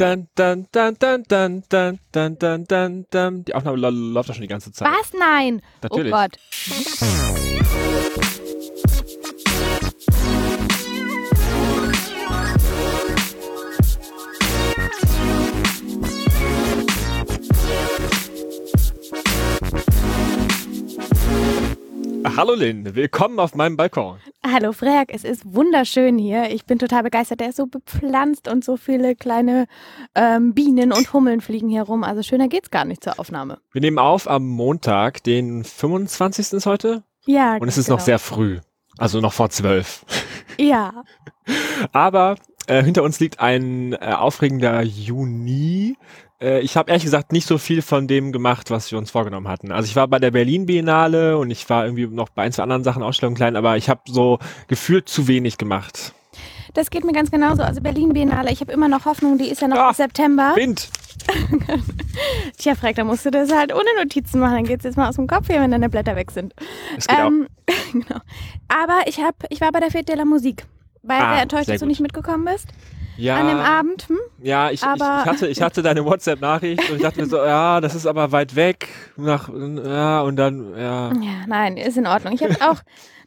Dann, dann, dann, dann, dann, dann, dann, dann, dann, dann. Die Aufnahme läuft doch schon die ganze Zeit. Was? Nein. Natürlich. Oh Gott. Hallo Lynn, willkommen auf meinem Balkon. Hallo Frerk, es ist wunderschön hier. Ich bin total begeistert. Der ist so bepflanzt und so viele kleine ähm, Bienen und Hummeln fliegen hier rum. Also schöner geht's gar nicht zur Aufnahme. Wir nehmen auf am Montag, den 25. ist heute. Ja. Und es ist genau. noch sehr früh. Also noch vor zwölf. Ja. Aber äh, hinter uns liegt ein äh, aufregender Juni. Äh, ich habe ehrlich gesagt nicht so viel von dem gemacht, was wir uns vorgenommen hatten. Also ich war bei der Berlin Biennale und ich war irgendwie noch bei ein, zwei anderen Sachen, Ausstellungen klein, aber ich habe so gefühlt zu wenig gemacht. Das geht mir ganz genauso. Also Berlin Biennale, ich habe immer noch Hoffnung, die ist ja noch Ah, im September. Wind! Tja, Frerk, da musst du das halt ohne Notizen machen. Dann geht's jetzt mal aus dem Kopf hier, wenn deine Blätter weg sind. Es geht auch. Ähm, genau. Aber ich hab, ich war bei der Fête de la Musique. War Ah, sehr enttäuscht, dass du nicht mitgekommen bist Ja, an dem Abend. Hm? ja ich, ich, ich, hatte, ich hatte deine WhatsApp-Nachricht und ich dachte mir so, ja, das ist aber weit weg. Nach, ja, und dann, ja. Ja, nein, ist in Ordnung. Ich habe es auch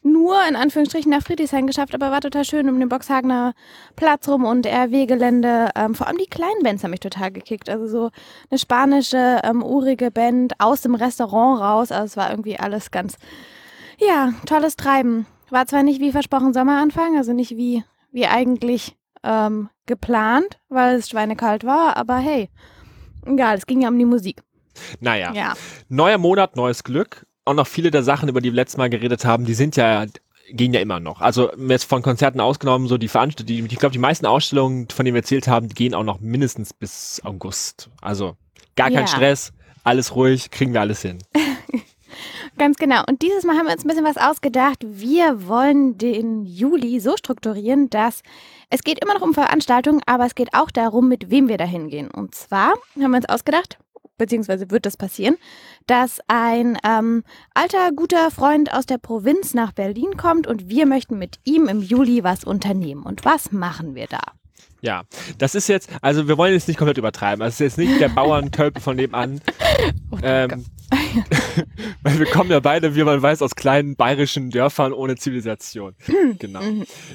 nur in Anführungsstrichen nach Friedrichshain geschafft, aber war total schön um den Boxhagener Platz rum und RW-Gelände. Ähm, vor allem die kleinen Bands haben mich total gekickt. Also so eine spanische, ähm, urige Band aus dem Restaurant raus. Also es war irgendwie alles ganz, ja, tolles Treiben. War zwar nicht wie versprochen Sommeranfang, also nicht wie, wie eigentlich ähm, geplant, weil es schweinekalt war, aber hey, egal, es ging ja um die Musik. Naja. Ja. Neuer Monat, neues Glück. Und noch viele der Sachen, über die wir letztes Mal geredet haben, die sind ja, gehen ja immer noch. Also jetzt von Konzerten ausgenommen, so die Veranstaltungen, die, ich glaube, die meisten Ausstellungen, von denen wir erzählt haben, die gehen auch noch mindestens bis August. Also gar kein Ja. Stress, alles ruhig, kriegen wir alles hin. Ganz genau. Und dieses Mal haben wir uns ein bisschen was ausgedacht. Wir wollen den Juli so strukturieren, dass es geht immer noch um Veranstaltungen, aber es geht auch darum, mit wem wir da hingehen. Und zwar haben wir uns ausgedacht, beziehungsweise wird das passieren, dass ein ähm, alter, guter Freund aus der Provinz nach Berlin kommt und wir möchten mit ihm im Juli was unternehmen. Und was machen wir da? Ja, das ist jetzt, also wir wollen jetzt nicht komplett übertreiben. Also es ist jetzt nicht der Bauerntölpel von nebenan. Ähm, weil wir kommen ja beide, wie man weiß, aus kleinen bayerischen Dörfern ohne Zivilisation. genau.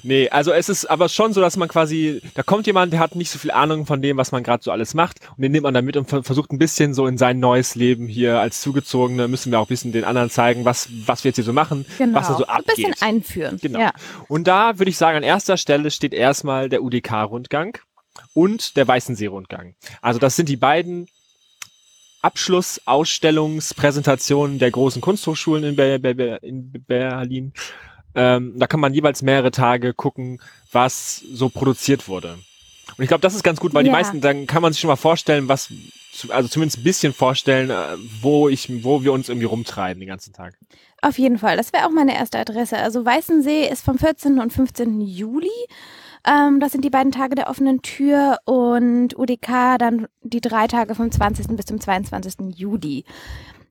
Nee, also es ist aber schon so, dass man quasi, da kommt jemand, der hat nicht so viel Ahnung von dem, was man gerade so alles macht und den nimmt man dann mit und ver- versucht ein bisschen so in sein neues Leben hier als Zugezogene, müssen wir auch ein bisschen den anderen zeigen, was, was wir jetzt hier so machen, was da so Genau. Ein abgeht. bisschen einführen. Genau. Ja. Und da würde ich sagen, an erster Stelle steht erstmal der UDK-Rundgang und der Weißensee-Rundgang. Also das sind die beiden Abschlussausstellungspräsentationen der großen Kunsthochschulen in, Ber Ber in Berlin. Ähm, da kann man jeweils mehrere Tage gucken, was so produziert wurde. Und ich glaube, das ist ganz gut, weil die Ja. meisten, dann kann man sich schon mal vorstellen, was, also zumindest ein bisschen vorstellen, äh, wo ich, wo wir uns irgendwie rumtreiben den ganzen Tag. Auf jeden Fall. Das wäre auch meine erste Adresse. Also Weißensee ist vom 14. und 15. Juli. Ähm, das sind die beiden Tage der offenen Tür und UDK dann die drei Tage vom 20. bis zum 22. Juli.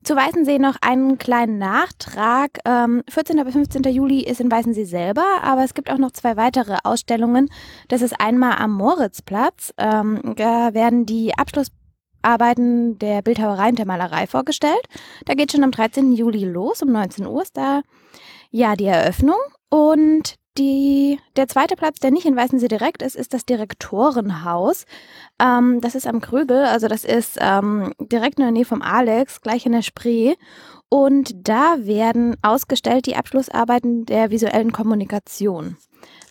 Zu Weißensee noch einen kleinen Nachtrag. Ähm, 14. bis 15. Juli ist in Weißensee selber, aber es gibt auch noch zwei weitere Ausstellungen. Das ist einmal am Moritzplatz. Ähm, da werden die Abschlussarbeiten der Bildhauerei und der Malerei vorgestellt. Da geht schon am 13. Juli los, um 19 Uhr ist da ja die Eröffnung. Und die, der zweite Platz, der nicht in Weißensee direkt ist, ist das Direktorenhaus. Ähm, das ist am Krögel, also das ist ähm, direkt in der Nähe vom Alex, gleich in der Spree. Und da werden ausgestellt die Abschlussarbeiten der visuellen Kommunikation.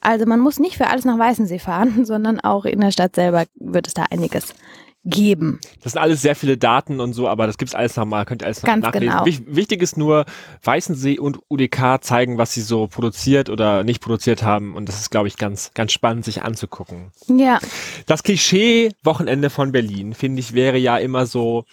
Also man muss nicht für alles nach Weißensee fahren, sondern auch in der Stadt selber wird es da einiges geben. Das sind alles sehr viele Daten und so, aber das gibt's alles nochmal, könnt ihr alles noch Ganz nachlesen. genau. Wich- Wichtig ist nur, Weißensee und UDK zeigen, was sie so produziert oder nicht produziert haben und das ist, glaube ich, ganz, ganz spannend, sich anzugucken. Ja, Das Klischee-Wochenende von Berlin, finde ich, wäre ja immer so,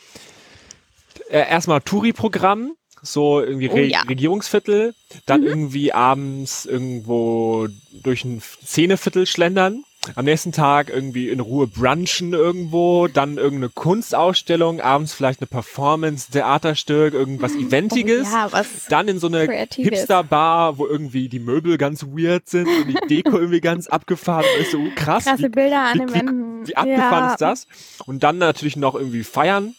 äh, erstmal Touri-Programm, so irgendwie Oh Re ja. Regierungsviertel, dann Mhm. irgendwie abends irgendwo durch ein Szeneviertel schlendern. Am nächsten Tag irgendwie in Ruhe brunchen irgendwo, dann irgendeine Kunstausstellung, abends vielleicht eine Performance, Theaterstück, irgendwas Eventiges. Ja, was Dann in so eine. Hipster-Bar, wo irgendwie die Möbel ganz weird sind und die Deko irgendwie ganz abgefahren ist. So krass. krasse wie, Bilder an wie- den wie- Wänden. Wie abgefahren Ja. ist das? Und dann natürlich noch irgendwie feiern,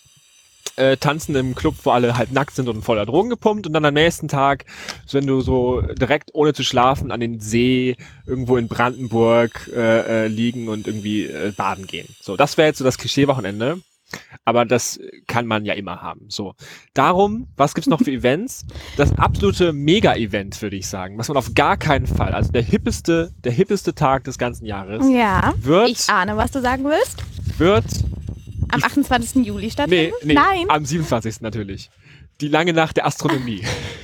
äh, tanzen im Club, wo alle halt nackt sind und voller Drogen gepumpt und dann am nächsten Tag, wenn du so direkt ohne zu schlafen an den See irgendwo in Brandenburg äh, äh, liegen und irgendwie äh, baden gehen. So, das wäre jetzt so das Klischee-Wochenende. Aber das kann man ja immer haben. So. Darum, was gibt's noch für Events? Das absolute Mega-Event, würde ich sagen, was man auf gar keinen Fall, also der hippeste, der hippeste Tag des ganzen Jahres, Ja. wird, Ich ahne, was du sagen willst. wird Am 28. Juli Nee, stattfinden? nee, Nein. am 27. natürlich. Die lange Nacht der Astronomie.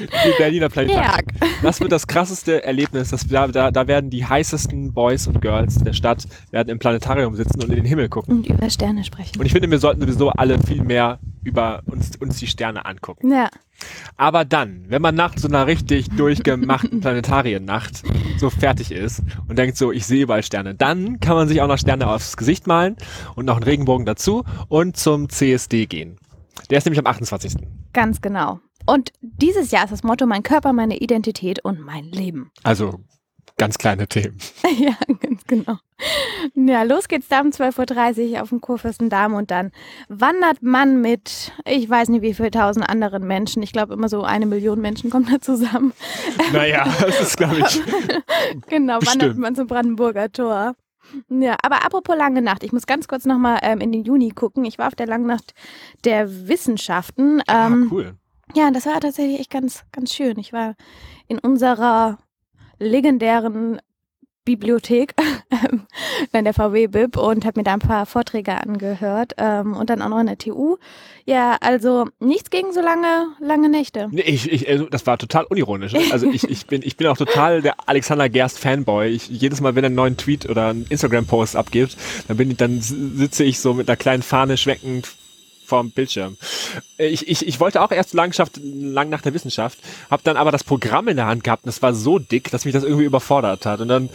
die Berliner Planetarium. Das wird das krasseste Erlebnis. Das, da, da, da werden die heißesten Boys und Girls der Stadt werden im Planetarium sitzen und in den Himmel gucken. Und über Sterne sprechen. Und ich finde, wir sollten sowieso alle viel mehr über uns, uns die Sterne angucken. Ja. Aber dann, wenn man nach so einer richtig durchgemachten Planetariennacht so fertig ist und denkt so, ich sehe überall Sterne, dann kann man sich auch noch Sterne aufs Gesicht malen und noch einen Regenbogen dazu und zum CSD gehen. Der ist nämlich am 28. Ganz genau. Und dieses Jahr ist das Motto mein Körper, meine Identität und mein Leben. Also ganz kleine Themen. ja, ganz genau. Ja, los geht's da um 12.30 Uhr auf dem Kurfürstendamm und dann wandert man mit, ich weiß nicht wie viel tausend anderen Menschen, ich glaube immer so eine Million Menschen kommen da zusammen. Naja, das ist, glaube ich, Genau, wandert Bestimmt. man zum Brandenburger Tor. Ja, aber apropos lange Nacht, ich muss ganz kurz nochmal ähm, in den Juni gucken. Ich war auf der langen Nacht der Wissenschaften. ah, Ähm, cool. Ja, das war tatsächlich echt ganz, ganz schön. Ich war in unserer legendären Bibliothek, in der VW Bib und habe mir da ein paar Vorträge angehört ähm, und dann auch noch in der TU. Ja, also nichts gegen so lange, lange Nächte. Nee, ich, ich, also das war total unironisch. Also ich, ich, bin, ich bin auch total der Alexander Gerst Fanboy. Ich, jedes Mal, wenn er einen neuen Tweet oder einen Instagram-Post abgibt, dann, bin ich, dann sitze ich so mit einer kleinen Fahne schwenkend vorm Bildschirm. Ich, ich, ich wollte auch erst Langschaft, lang nach der Wissenschaft, habe dann aber das Programm in der Hand gehabt und es war so dick, dass mich das irgendwie überfordert hat. Und dann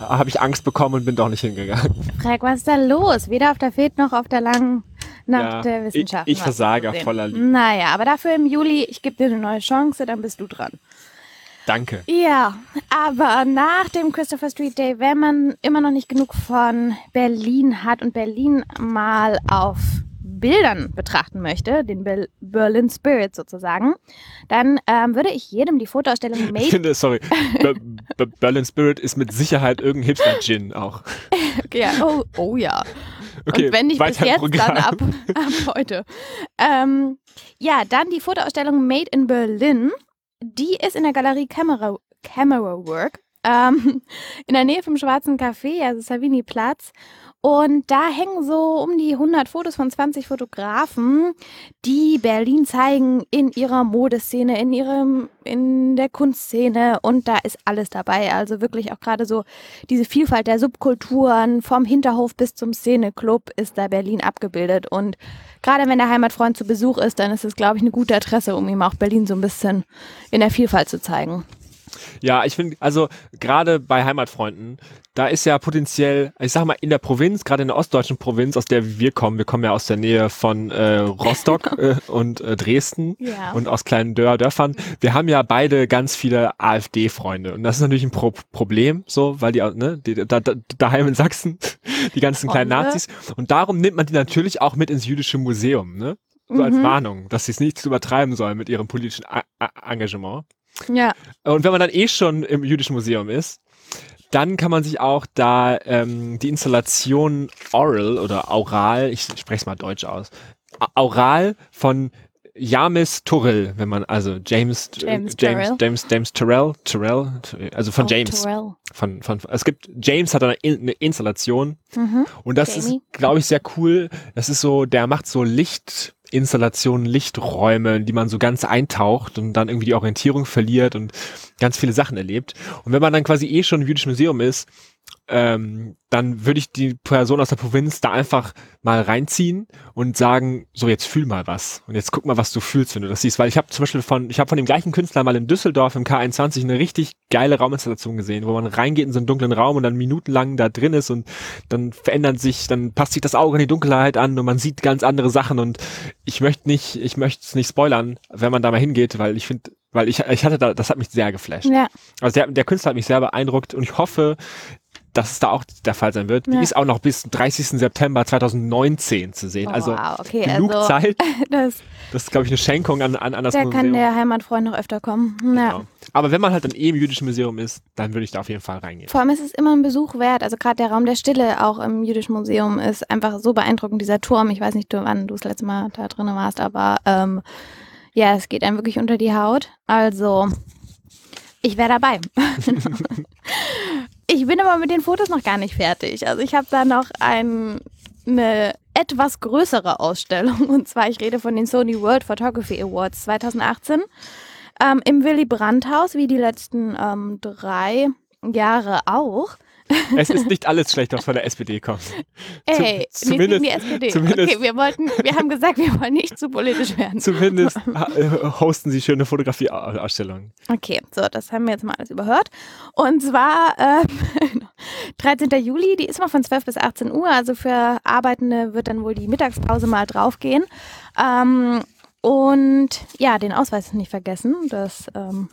habe ich Angst bekommen und bin doch nicht hingegangen. Frag, was ist da los? Weder auf der FED noch auf der langen Nacht Ja, der ich- Wissenschaften. ich was versage voller Liebe. Naja, aber dafür im Juli, ich gebe dir eine neue Chance, dann bist du dran. Danke. Ja, aber nach dem Christopher Street Day, wenn man immer noch nicht genug von Berlin hat und Berlin mal auf Bildern betrachten möchte, den Ber Berlin Spirit sozusagen, dann ähm, würde ich jedem die Fotoausstellung Ich Made. finde, sorry, Be Be Berlin Spirit ist mit Sicherheit irgendein Hipster-Gin auch. Ja, oh, oh ja. Okay, und wenn nicht bis jetzt, Programm. dann ab, ab heute. Ähm, ja, dann die Fotoausstellung Made in Berlin. Die ist in der Galerie Camera, Camera Work ähm, in der Nähe vom Schwarzen Café, also Savini-Platz. Und da hängen so um die 100 Fotos von 20 Fotografen, die Berlin zeigen in ihrer Modeszene, in ihrem, in der Kunstszene und da ist alles dabei. Also wirklich auch gerade so diese Vielfalt der Subkulturen vom Hinterhof bis zum Szeneclub ist da Berlin abgebildet. Und gerade wenn der Heimatfreund zu Besuch ist, dann ist es, glaube ich, eine gute Adresse, um ihm auch Berlin so ein bisschen in der Vielfalt zu zeigen. Ja, ich finde, also gerade bei Heimatfreunden, da ist ja potenziell, ich sag mal, in der Provinz, gerade in der ostdeutschen Provinz, aus der wir kommen, wir kommen ja aus der Nähe von äh, Rostock äh, und äh, Dresden Ja. und aus kleinen Dör Dörfern. Wir haben ja beide ganz viele AfD-Freunde und das ist natürlich ein Pro Problem, so, weil die, ne, die da, da, daheim in Sachsen, die ganzen kleinen Freunde. Nazis und darum nimmt man die natürlich auch mit ins jüdische Museum, ne? So als Mhm. Warnung, dass sie es nicht übertreiben sollen mit ihrem politischen A A Engagement. Ja. Und wenn man dann eh schon im Jüdischen Museum ist, dann kann man sich auch da ähm, die Installation Oral oder Aural, ich spreche es mal deutsch aus, Aural von Jamis Turrell, wenn man, also James, James James, Turrell. James, James Turrell, Turrell, also von Oh, James, Terrell. von, von, es gibt, James hat da eine, In- eine Installation Mhm. und das Jamie. ist, glaube ich, sehr cool. Das ist so, der macht so Lichtinstallationen, Lichträume, in die man so ganz eintaucht und dann irgendwie die Orientierung verliert und ganz viele Sachen erlebt. Und wenn man dann quasi eh schon im jüdischen Museum ist, ähm, dann würde ich die Person aus der Provinz da einfach mal reinziehen und sagen, so jetzt fühl mal was und jetzt guck mal, was du fühlst, wenn du das siehst, weil ich habe zum Beispiel von, ich habe von dem gleichen Künstler mal in Düsseldorf im K21 eine richtig geile Rauminstallation gesehen, wo man reingeht in so einen dunklen Raum und dann minutenlang da drin ist und dann verändert sich, dann passt sich das Auge an die Dunkelheit an und man sieht ganz andere Sachen und ich möchte nicht, ich möchte es nicht spoilern, wenn man da mal hingeht, weil ich finde, weil ich, ich hatte da, das hat mich sehr geflasht. Ja. Also der, der Künstler hat mich sehr beeindruckt und ich hoffe, dass es da auch der Fall sein wird. Ja. Die ist auch noch bis 30. September 2019 zu sehen. Oh, also wow, okay, genug also, Zeit. Das, das ist, glaube ich, eine Schenkung an, an, an das da Museum. Da kann der Heimatfreund noch öfter kommen. Ja. Genau. Aber wenn man halt dann eh im jüdischen Museum ist, dann würde ich da auf jeden Fall reingehen. Vor allem ist es immer ein Besuch wert. Also gerade der Raum der Stille auch im jüdischen Museum ist einfach so beeindruckend. Dieser Turm, ich weiß nicht, wann du das letzte Mal da drin warst, aber ähm, ja, es geht einem wirklich unter die Haut. Also, ich wäre dabei. ich bin aber mit den Fotos noch gar nicht fertig. Also ich habe da noch ein, eine etwas größere Ausstellung. Und zwar, ich rede von den Sony World Photography Awards 2018 ähm, im Willy Brandt Haus, wie die letzten ähm, drei Jahre auch. Es ist nicht alles schlecht, was von der SPD kommt. Ey, Zum, zumindest, nicht die SPD. Zumindest, okay, wir wollten, wir haben gesagt, wir wollen nicht zu politisch werden. Zumindest äh, hosten sie schöne Fotografieausstellungen. Okay, so, das haben wir jetzt mal alles überhört. Und zwar äh, 13. Juli, die ist mal von 12 bis 18 Uhr, also für Arbeitende wird dann wohl die Mittagspause mal draufgehen. Ähm, und ja, den Ausweis nicht vergessen. Das ähm,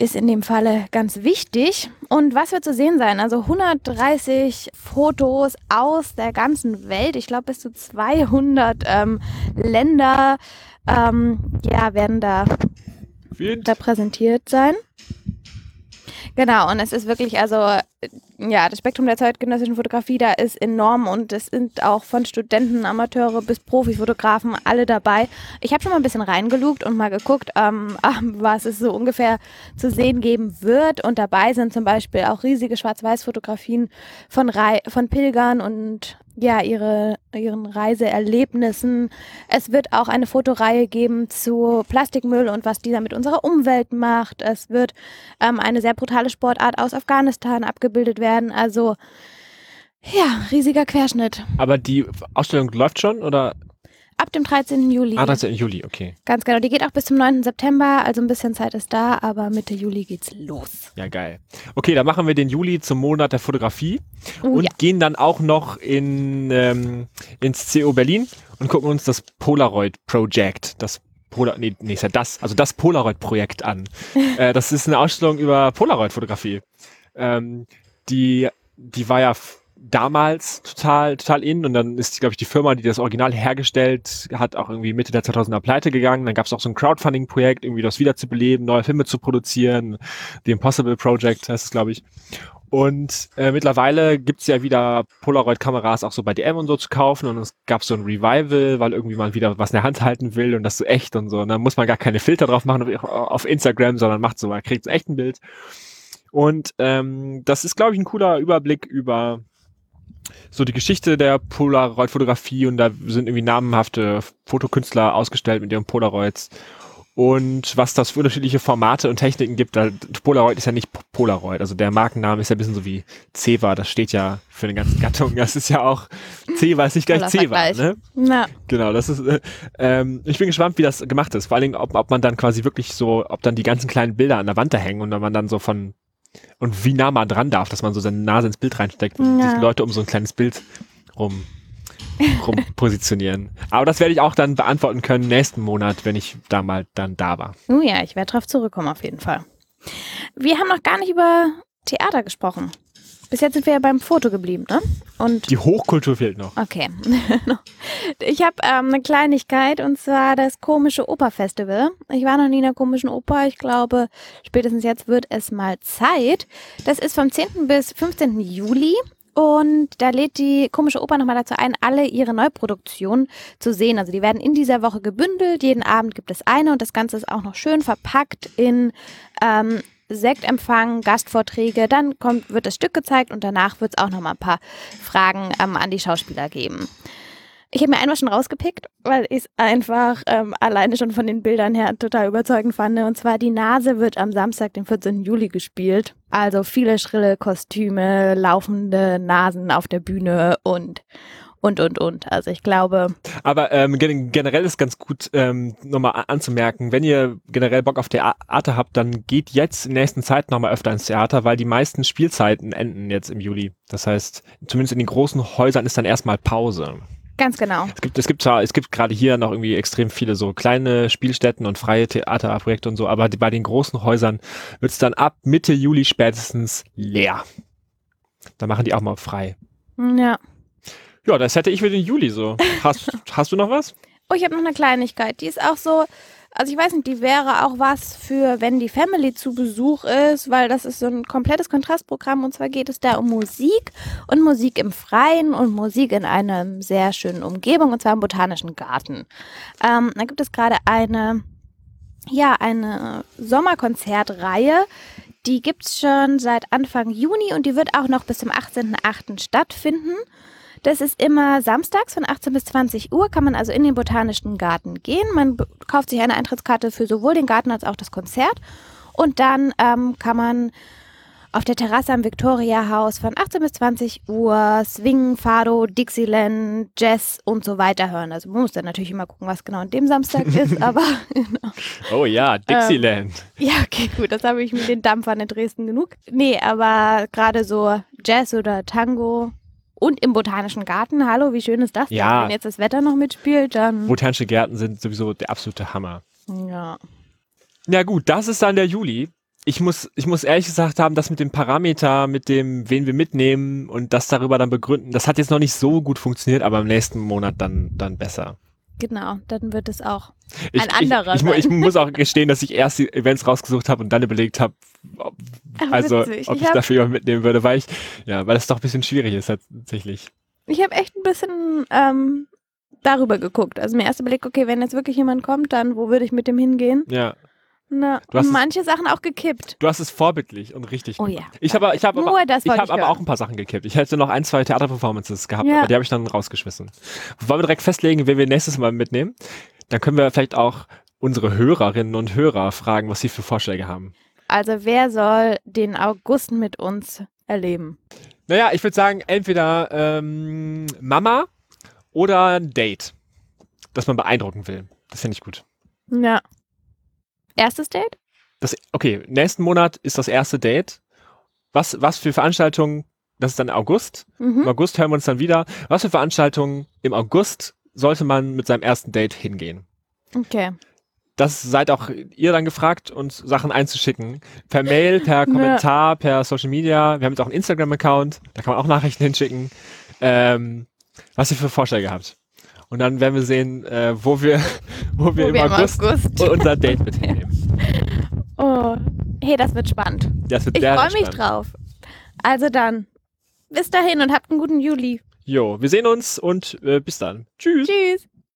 ist in dem Falle ganz wichtig. Und was wird zu sehen sein? Also 130 Fotos aus der ganzen Welt. Ich glaube, bis zu 200 ähm, Länder ähm, ja, werden da, da präsentiert sein. Genau, und es ist wirklich, also ja, das Spektrum der zeitgenössischen Fotografie da ist enorm und es sind auch von Studenten, Amateure bis Profifotografen alle dabei. Ich habe schon mal ein bisschen reingelugt und mal geguckt, ähm, was es so ungefähr zu sehen geben wird. Und dabei sind zum Beispiel auch riesige Schwarz-Weiß-Fotografien von, von Pilgern und ja, ihre, ihren Reiseerlebnissen. Es wird auch eine Fotoreihe geben zu Plastikmüll und was dieser mit unserer Umwelt macht. Es wird ähm, eine sehr brutale Sportart aus Afghanistan abgebildet werden. Also ja, riesiger Querschnitt. Aber die Ausstellung läuft schon oder Ab dem 13. Juli. Ah, 13. Juli, okay. Ganz genau. Die geht auch bis zum 9. September, also ein bisschen Zeit ist da, aber Mitte Juli geht's los. Ja, geil. Okay, dann machen wir den Juli zum Monat der Fotografie oh, und ja. gehen dann auch noch in, ähm, ins CO Berlin und gucken uns das Polaroid Project, das Polar, nee, nee, ist ja das, also das Polaroid-Projekt an. äh, das ist eine Ausstellung über Polaroid-Fotografie. Ähm, die, die war ja damals total, total in und dann ist, glaube ich, die Firma, die das Original hergestellt hat, auch irgendwie Mitte der 2000er pleite gegangen. Dann gab es auch so ein Crowdfunding-Projekt, irgendwie das wiederzubeleben, neue Filme zu produzieren. The Impossible Project heißt es, glaube ich. Und äh, mittlerweile gibt's ja wieder Polaroid-Kameras auch so bei DM und so zu kaufen und es gab so ein Revival, weil irgendwie man wieder was in der Hand halten will und das so echt und so. Und dann muss man gar keine Filter drauf machen auf, auf Instagram, sondern macht so, man kriegt so echt ein Bild. Und ähm, das ist, glaube ich, ein cooler Überblick über so die Geschichte der Polaroid-Fotografie und da sind irgendwie namenhafte Fotokünstler ausgestellt mit ihren Polaroids. Und was das für unterschiedliche Formate und Techniken gibt, da, Polaroid ist ja nicht Polaroid, also der Markenname ist ja ein bisschen so wie Ceva, das steht ja für eine ganze Gattung. Das ist ja auch Ceva ist nicht gleich Ceva, ne? Ja. Genau, das ist. Äh, ähm, ich bin gespannt, wie das gemacht ist. Vor allen Dingen, ob, ob man dann quasi wirklich so, ob dann die ganzen kleinen Bilder an der Wand da hängen und wenn man dann so von und wie nah man dran darf, dass man so seine Nase ins Bild reinsteckt und ja. die Leute um so ein kleines Bild rum, rum positionieren. Aber das werde ich auch dann beantworten können nächsten Monat, wenn ich da mal dann da war. Oh ja, ich werde drauf zurückkommen auf jeden Fall. Wir haben noch gar nicht über Theater gesprochen. Bis jetzt sind wir ja beim Foto geblieben, ne? Und die Hochkultur fehlt noch. Okay. ich habe ähm, eine Kleinigkeit und zwar das komische Operfestival. Ich war noch nie in der komischen Oper. Ich glaube, spätestens jetzt wird es mal Zeit. Das ist vom 10. bis 15. Juli. Und da lädt die komische Oper nochmal dazu ein, alle ihre Neuproduktionen zu sehen. Also die werden in dieser Woche gebündelt. Jeden Abend gibt es eine und das Ganze ist auch noch schön verpackt in ähm, Sektempfang, Gastvorträge, dann kommt, wird das Stück gezeigt und danach wird es auch noch mal ein paar Fragen ähm, an die Schauspieler geben. Ich habe mir einmal schon rausgepickt, weil ich es einfach ähm, alleine schon von den Bildern her total überzeugend fand. Und zwar die Nase wird am Samstag, den 14. Juli gespielt. Also viele schrille Kostüme, laufende Nasen auf der Bühne und und, und, und. Also ich glaube. Aber ähm, generell ist ganz gut ähm, nochmal anzumerken, wenn ihr generell Bock auf Theater habt, dann geht jetzt in der nächsten Zeit nochmal öfter ins Theater, weil die meisten Spielzeiten enden jetzt im Juli. Das heißt, zumindest in den großen Häusern ist dann erstmal Pause. Ganz genau. Es gibt, es gibt zwar, es gibt gerade hier noch irgendwie extrem viele so kleine Spielstätten und freie Theaterprojekte und so, aber die, bei den großen Häusern wird es dann ab Mitte Juli spätestens leer. Da machen die auch mal frei. Ja. Ja, das hätte ich für den Juli so. Hast, hast du noch was? Oh, ich habe noch eine Kleinigkeit. Die ist auch so, also ich weiß nicht, die wäre auch was für, wenn die Family zu Besuch ist, weil das ist so ein komplettes Kontrastprogramm und zwar geht es da um Musik und Musik im Freien und Musik in einer sehr schönen Umgebung und zwar im Botanischen Garten. Ähm, da gibt es gerade eine, ja, eine Sommerkonzertreihe. Die gibt es schon seit Anfang Juni und die wird auch noch bis zum 18.08. stattfinden. Das ist immer samstags von 18 bis 20 Uhr, kann man also in den Botanischen Garten gehen. Man kauft sich eine Eintrittskarte für sowohl den Garten als auch das Konzert. Und dann ähm, kann man auf der Terrasse am Victoria-Haus von 18 bis 20 Uhr Swing, Fado, Dixieland, Jazz und so weiter hören. Also man muss dann natürlich immer gucken, was genau an dem Samstag ist, aber genau. Oh ja, Dixieland. Ähm, ja, okay, gut, das habe ich mit den Dampfern in Dresden genug. Nee, aber gerade so Jazz oder Tango und im Botanischen Garten. Hallo, wie schön ist das? Ja. Denn? Wenn jetzt das Wetter noch mitspielt, dann. Botanische Gärten sind sowieso der absolute Hammer. Ja. Ja gut, das ist dann der Juli. Ich muss, ich muss ehrlich gesagt haben, das mit dem Parameter, mit dem, wen wir mitnehmen und das darüber dann begründen, das hat jetzt noch nicht so gut funktioniert, aber im nächsten Monat dann, dann besser. Genau, dann wird es auch Ich, ein anderer ich, ich, ich, muss auch gestehen, dass ich erst die Events rausgesucht habe und dann überlegt habe, ob, Ach, also witzig. ob Ich ich, dafür jemanden mitnehmen würde, weil ich, ja, weil es doch ein bisschen schwierig ist tatsächlich. Ich habe echt ein bisschen ähm, darüber geguckt. Also mir erst überlegt, okay, wenn jetzt wirklich jemand kommt, dann wo würde ich mit dem hingehen? Ja, Na, Du hast und es- manche Sachen auch gekippt. du hast es vorbildlich und richtig Oh gemacht. ja. Ich habe, ich habe Nur aber, ich habe ich aber auch ein paar Sachen gekippt. Ich hätte noch ein, zwei Theaterperformances gehabt, Ja. aber die habe ich dann rausgeschmissen. Wollen wir direkt festlegen, wen wir nächstes Mal mitnehmen? Dann können wir vielleicht auch unsere Hörerinnen und Hörer fragen, was sie für Vorschläge haben. Also wer soll den August mit uns erleben? Naja, ich würde sagen, entweder ähm, Mama oder ein Date, das man beeindrucken will. Das finde ich gut. Ja. Erstes Date? Das, okay, nächsten Monat ist das erste Date. Was, was für Veranstaltungen, das ist dann August. Im Mhm. August hören wir uns dann wieder. Was für Veranstaltungen im August sollte man mit seinem ersten Date hingehen? Okay. Das seid auch ihr dann gefragt, uns Sachen einzuschicken. Per Mail, per Kommentar, per Social Media. Wir haben jetzt auch einen Instagram-Account, da kann man auch Nachrichten hinschicken, ähm, was ihr für Vorschläge habt. Und dann werden wir sehen, äh, wo wir, wo wir Wo im wir im August, August. unser Date mit hinnehmen. Oh, hey, das wird spannend. Das wird Ich freue mich drauf. Also dann, bis dahin und habt einen guten Juli. Jo, wir sehen uns und äh, bis dann. Tschüss. Tschüss.